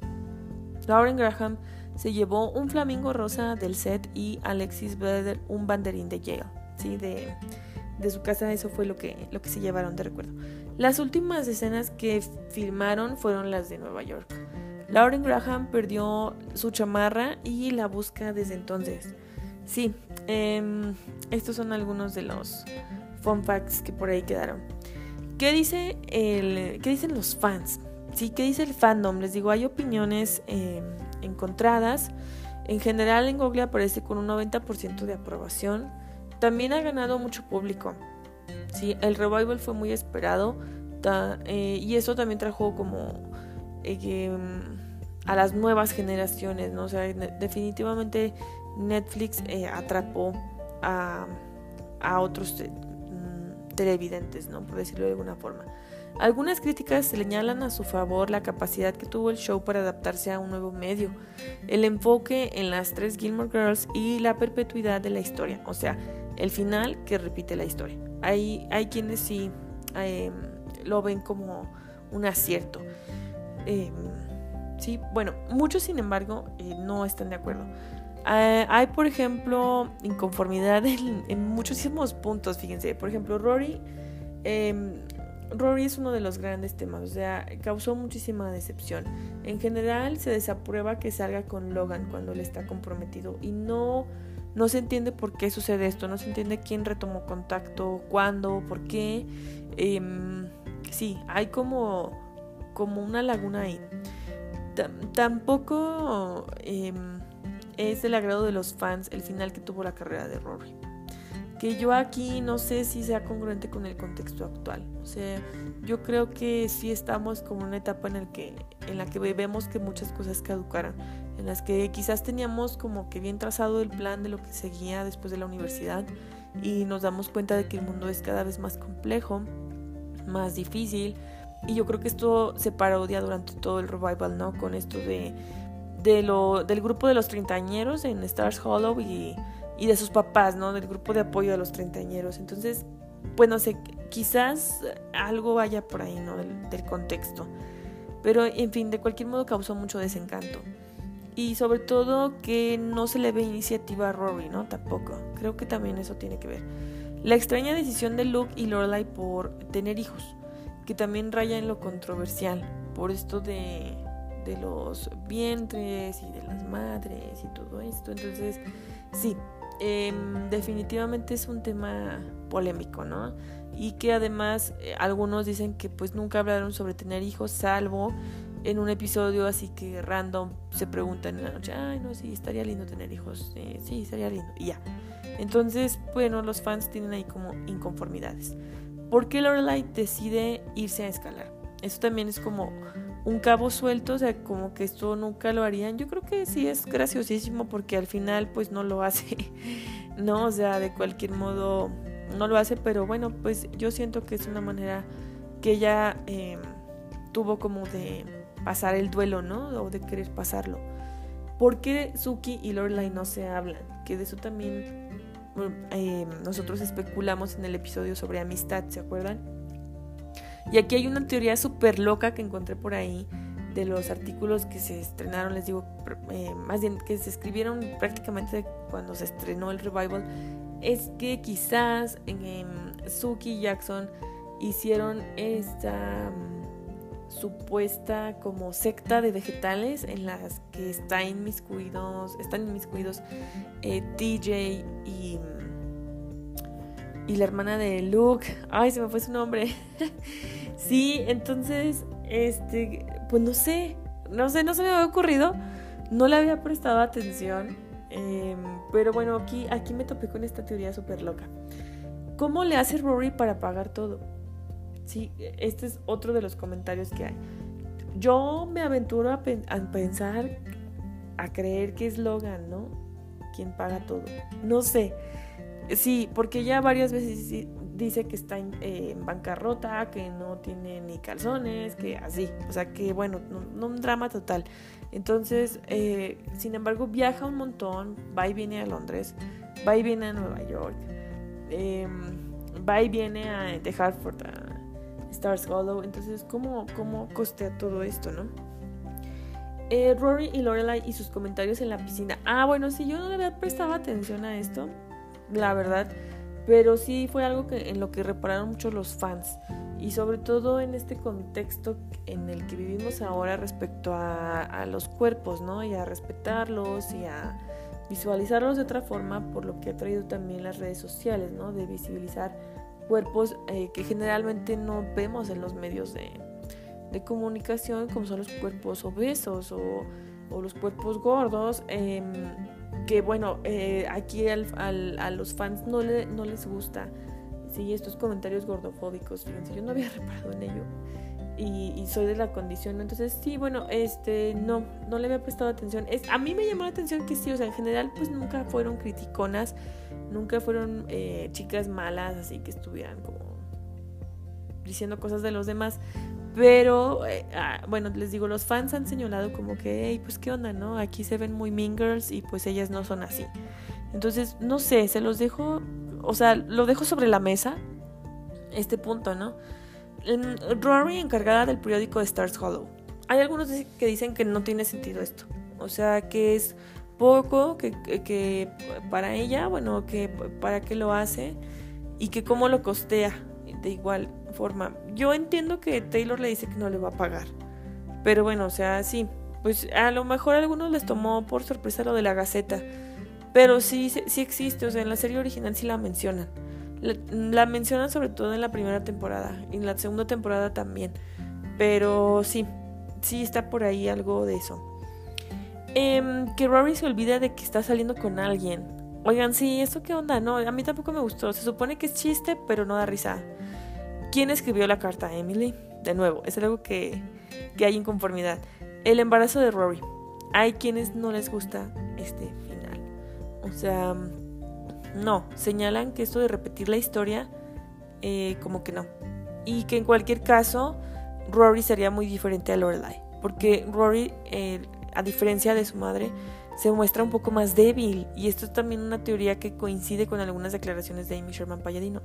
Lauren Graham se llevó un flamingo rosa del set y Alexis Bledel un banderín de Yale, ¿sí? de, de su casa, eso fue lo que, lo que se llevaron de recuerdo. Las últimas escenas que filmaron fueron las de Nueva York. Lauren Graham perdió su chamarra y la busca desde entonces. Sí, em, estos son algunos de los fun facts que por ahí quedaron. ¿Qué, dice el, qué dicen los fans? Sí, ¿qué dice el fandom? Les digo, hay opiniones em, encontradas. En general en Google aparece con un 90% de aprobación. También ha ganado mucho público. Sí, el revival fue muy esperado eh, y eso también trajo como eh, a las nuevas generaciones, ¿no? O sea, definitivamente Netflix eh, atrapó a, a otros mm, televidentes, ¿no? Por decirlo de alguna forma. Algunas críticas señalan a su favor la capacidad que tuvo el show para adaptarse a un nuevo medio, el enfoque en las tres Gilmore Girls y la perpetuidad de la historia, o sea, el final que repite la historia. Hay, hay quienes sí em, lo ven como un acierto. Em, sí, bueno, muchos sin embargo eh, no están de acuerdo. Eh, hay, por ejemplo, inconformidad en, muchísimos puntos, fíjense. Por ejemplo, Rory, em, Rory es uno de los grandes temas, o sea, causó muchísima decepción. En general, se desaprueba que salga con Logan cuando él está comprometido y no, no se entiende por qué sucede esto, no se entiende quién retomó contacto, cuándo, por qué. Em, sí, hay como, como una laguna ahí. tampoco em, es del agrado de los fans el final que tuvo la carrera de Rory. Que yo aquí no sé si sea congruente con el contexto actual. O sea, yo creo que sí estamos como en una etapa en, el que, en la que vemos que muchas cosas caducaron. En las que quizás teníamos como que bien trazado el plan de lo que seguía después de la universidad y nos damos cuenta de que el mundo es cada vez más complejo, más difícil. Y yo creo que esto se parodia durante todo el revival, ¿no? Con esto de de lo, del grupo de los treintañeros en Stars Hollow y, y, de sus papás, ¿no? Del grupo de apoyo de los treintañeros. Entonces, pues no sé, quizás algo vaya por ahí, ¿no? Del, del contexto. Pero, en fin, de cualquier modo causó mucho desencanto. Y sobre todo que no se le ve iniciativa a Rory, ¿no? Tampoco. Creo que también eso tiene que ver. La extraña decisión de Luke y Lorelai por tener hijos, que también raya en lo controversial, por esto de de los vientres y de las madres y todo esto. Entonces, sí, em, definitivamente es un tema polémico, ¿no? Y que además eh, algunos dicen que pues nunca hablaron sobre tener hijos, salvo en un episodio así que random se preguntan en la noche, ay, no, sí, estaría lindo tener hijos, sí, estaría lindo, y ya. Entonces, bueno, los fans tienen ahí como inconformidades. ¿Por qué Lorelai decide irse a escalar? Eso también es como un cabo suelto, o sea, como que esto nunca lo harían. Yo creo que sí es graciosísimo porque al final pues no lo hace, ¿no? O sea, de cualquier modo no lo hace, pero bueno, pues yo siento que es una manera que ella em, tuvo como de pasar el duelo, ¿no? O de querer pasarlo. ¿Por qué Suki y Lorelai no se hablan? Que de eso también em, nosotros especulamos en el episodio sobre amistad, ¿se acuerdan? Y aquí hay una teoría súper loca que encontré por ahí de los artículos que se estrenaron, les digo, eh, más bien que se escribieron prácticamente cuando se estrenó el revival, es que quizás en Suki y Jackson hicieron esta supuesta como secta de vegetales en las que están inmiscuidos, están inmiscuidos eh, DJ y y la hermana de Luke. Ay, se me fue su nombre. sí, entonces, este, pues no sé, no sé, no se me había ocurrido, no le había prestado atención, em, pero bueno, aquí, aquí me topé con esta teoría súper loca. ¿Cómo le hace Rory para pagar todo? Sí, este es otro de los comentarios que hay. Yo me aventuro a, pensar, a creer que es Logan, ¿no? Quien paga todo. No sé. Sí, porque ya varias veces dice que está en, bancarrota, que no tiene ni calzones, que así, o sea que bueno, no, un drama total. Entonces, eh, sin embargo, viaja un montón, va y viene a Londres, va y viene a Nueva York, em, va y viene a, de Hartford Stars Hollow, entonces, ¿cómo, cómo costea todo esto, no? Eh, Rory y Lorelai y sus comentarios en la piscina. Ah, bueno, si yo no le había atención a esto, la verdad. Pero sí fue algo que, en lo que repararon mucho los fans. Y sobre todo en este contexto en el que vivimos ahora respecto a los cuerpos, ¿no? Y a respetarlos y a visualizarlos de otra forma, por lo que ha traído también las redes sociales, ¿no? De visibilizar cuerpos eh, que generalmente no vemos en los medios de, de comunicación, como son los cuerpos obesos o, o los cuerpos gordos. Eh, que bueno, eh, aquí al, a los fans no, le, no les gusta sí, estos comentarios gordofóbicos, fíjense, yo no había reparado en ello y, soy de la condición, entonces sí, bueno, este, no, no le había prestado atención. Es, a mí me llamó la atención que sí, o sea, en general pues nunca fueron criticonas, nunca fueron eh, chicas malas, así que estuvieran como diciendo cosas de los demás, pero, eh, ah, bueno, les digo, los fans han señalado como que, hey, pues qué onda, ¿no? Aquí se ven muy mean girls y pues ellas no son así. Entonces, no sé, se los dejo, o sea, lo dejo sobre la mesa, este punto, ¿no? Rory encargada del periódico Stars Hollow. Hay algunos que dicen que no tiene sentido esto. O sea, que es poco, que, que para ella, bueno, que para qué lo hace y que cómo lo costea de igual forma. Yo entiendo que Taylor le dice que no le va a pagar. Pero bueno, o sea, sí. Pues a lo mejor a algunos les tomó por sorpresa lo de la Gaceta. Pero sí, sí existe, o sea, en la serie original sí la mencionan. La, mencionan sobre todo en la primera temporada y en la segunda temporada también. Pero sí, sí está por ahí algo de eso. Em, que Rory se olvida de que está saliendo con alguien. Oigan, sí, ¿eso qué onda? No, a mí tampoco me gustó. Se supone que es chiste, pero no da risa. ¿Quién escribió la carta? Emily. De nuevo, es algo que, que hay inconformidad. El embarazo de Rory. Hay quienes no les gusta este final. O sea, no. Señalan que esto de repetir la historia, eh, como que no. Y que en cualquier caso, Rory sería muy diferente a Lorelai. Porque Rory, eh, a diferencia de su madre, se muestra un poco más débil. Y esto es también una teoría que coincide con algunas declaraciones de Amy Sherman Palladino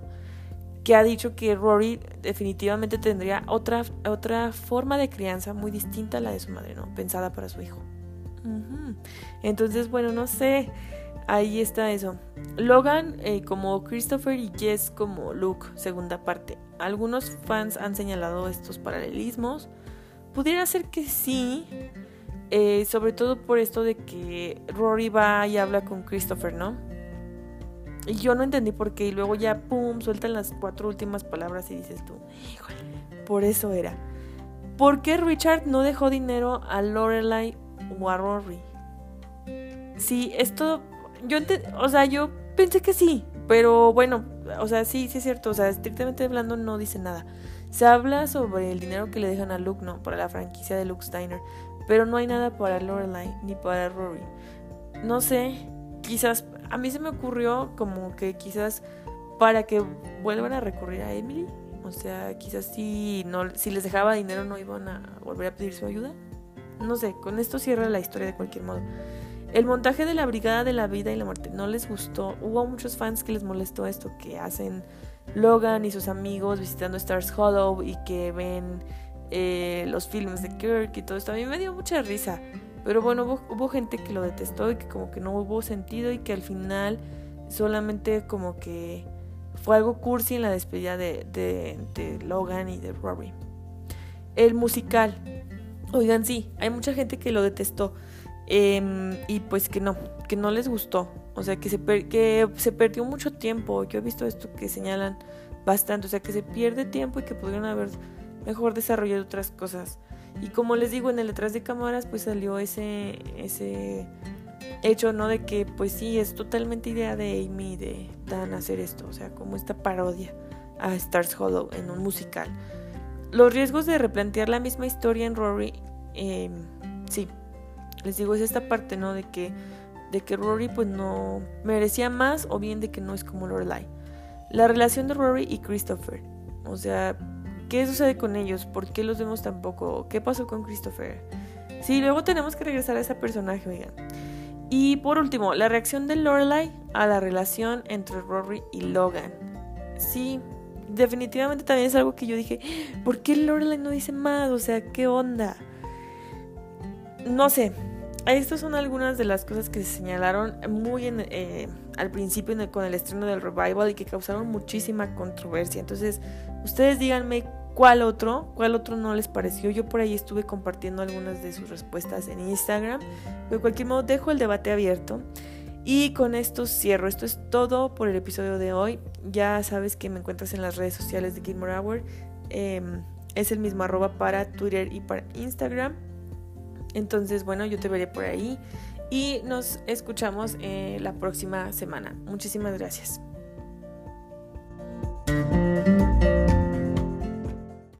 que ha dicho que Rory definitivamente tendría otra, otra forma de crianza muy distinta a la de su madre, ¿no? Pensada para su hijo. Entonces, bueno, no sé. Ahí está eso. Logan eh, como Christopher y Jess como Luke, segunda parte. Algunos fans han señalado estos paralelismos. Pudiera ser que sí. Eh, sobre todo por esto de que Rory va y habla con Christopher, ¿no? Y yo no entendí por qué. Y luego ya, pum, sueltan las cuatro últimas palabras y dices tú, híjole, por eso era. ¿Por qué Richard no dejó dinero a Lorelai o a Rory? Sí, esto, yo o sea, yo pensé que sí, pero bueno, o sea, sí, sí es cierto, o sea, estrictamente hablando no dice nada. Se habla sobre el dinero que le dejan a Luke, no, para la franquicia de Luke Steiner, pero no hay nada para Lorelai ni para Rory. No sé, quizás a mí se me ocurrió como que quizás para que vuelvan a recurrir a Emily, o sea, quizás si no si les dejaba dinero no iban a volver a pedir su ayuda. No sé, con esto cierra la historia de cualquier modo. El montaje de la Brigada de la Vida y la Muerte no les gustó. Hubo muchos fans que les molestó esto que hacen Logan y sus amigos visitando Stars Hollow y que ven eh, los filmes de Kirk y todo esto. A mí me dio mucha risa. Pero bueno, hubo, gente que lo detestó y que como que no hubo sentido y que al final solamente como que fue algo cursi en la despedida de, de, Logan y de Rory. El musical. Oigan, sí, hay mucha gente que lo detestó. Em, y pues que no, que no les gustó. O sea, que se, que se perdió mucho tiempo. Yo he visto esto que señalan bastante. O sea, que se pierde tiempo y que pudieron haber mejor desarrollado otras cosas. Y como les digo, en el detrás de cámaras pues salió ese, ese hecho, ¿no? De que pues sí, es totalmente idea de Amy de Dan hacer esto, o sea, como esta parodia a Stars Hollow en un musical. Los riesgos de replantear la misma historia en Rory, eh, sí, les digo, es esta parte, ¿no? De que, de que Rory pues no merecía más o bien de que no es como Lorelai. La relación de Rory y Christopher. O sea, ¿qué sucede con ellos? ¿Por qué los vemos tan poco? ¿Qué pasó con Christopher? Sí, luego tenemos que regresar a ese personaje, oigan. Y por último, la reacción de Lorelai a la relación entre Rory y Logan. Sí, definitivamente también es algo que yo dije, ¿por qué Lorelai no dice más? O sea, ¿qué onda? No sé. Estas son algunas de las cosas que se señalaron muy eh, al principio con el estreno del revival y que causaron muchísima controversia. Entonces, ustedes díganme cuál otro, cuál otro no les pareció. Yo por ahí estuve compartiendo algunas de sus respuestas en Instagram. De cualquier modo, dejo el debate abierto. Y con esto cierro. Esto es todo por el episodio de hoy. Ya sabes que me encuentras en las redes sociales de Gilmore Hour. Em, es el mismo arroba para Twitter y para Instagram. Entonces, bueno, yo te veré por ahí. Y nos escuchamos eh, la próxima semana. Muchísimas gracias.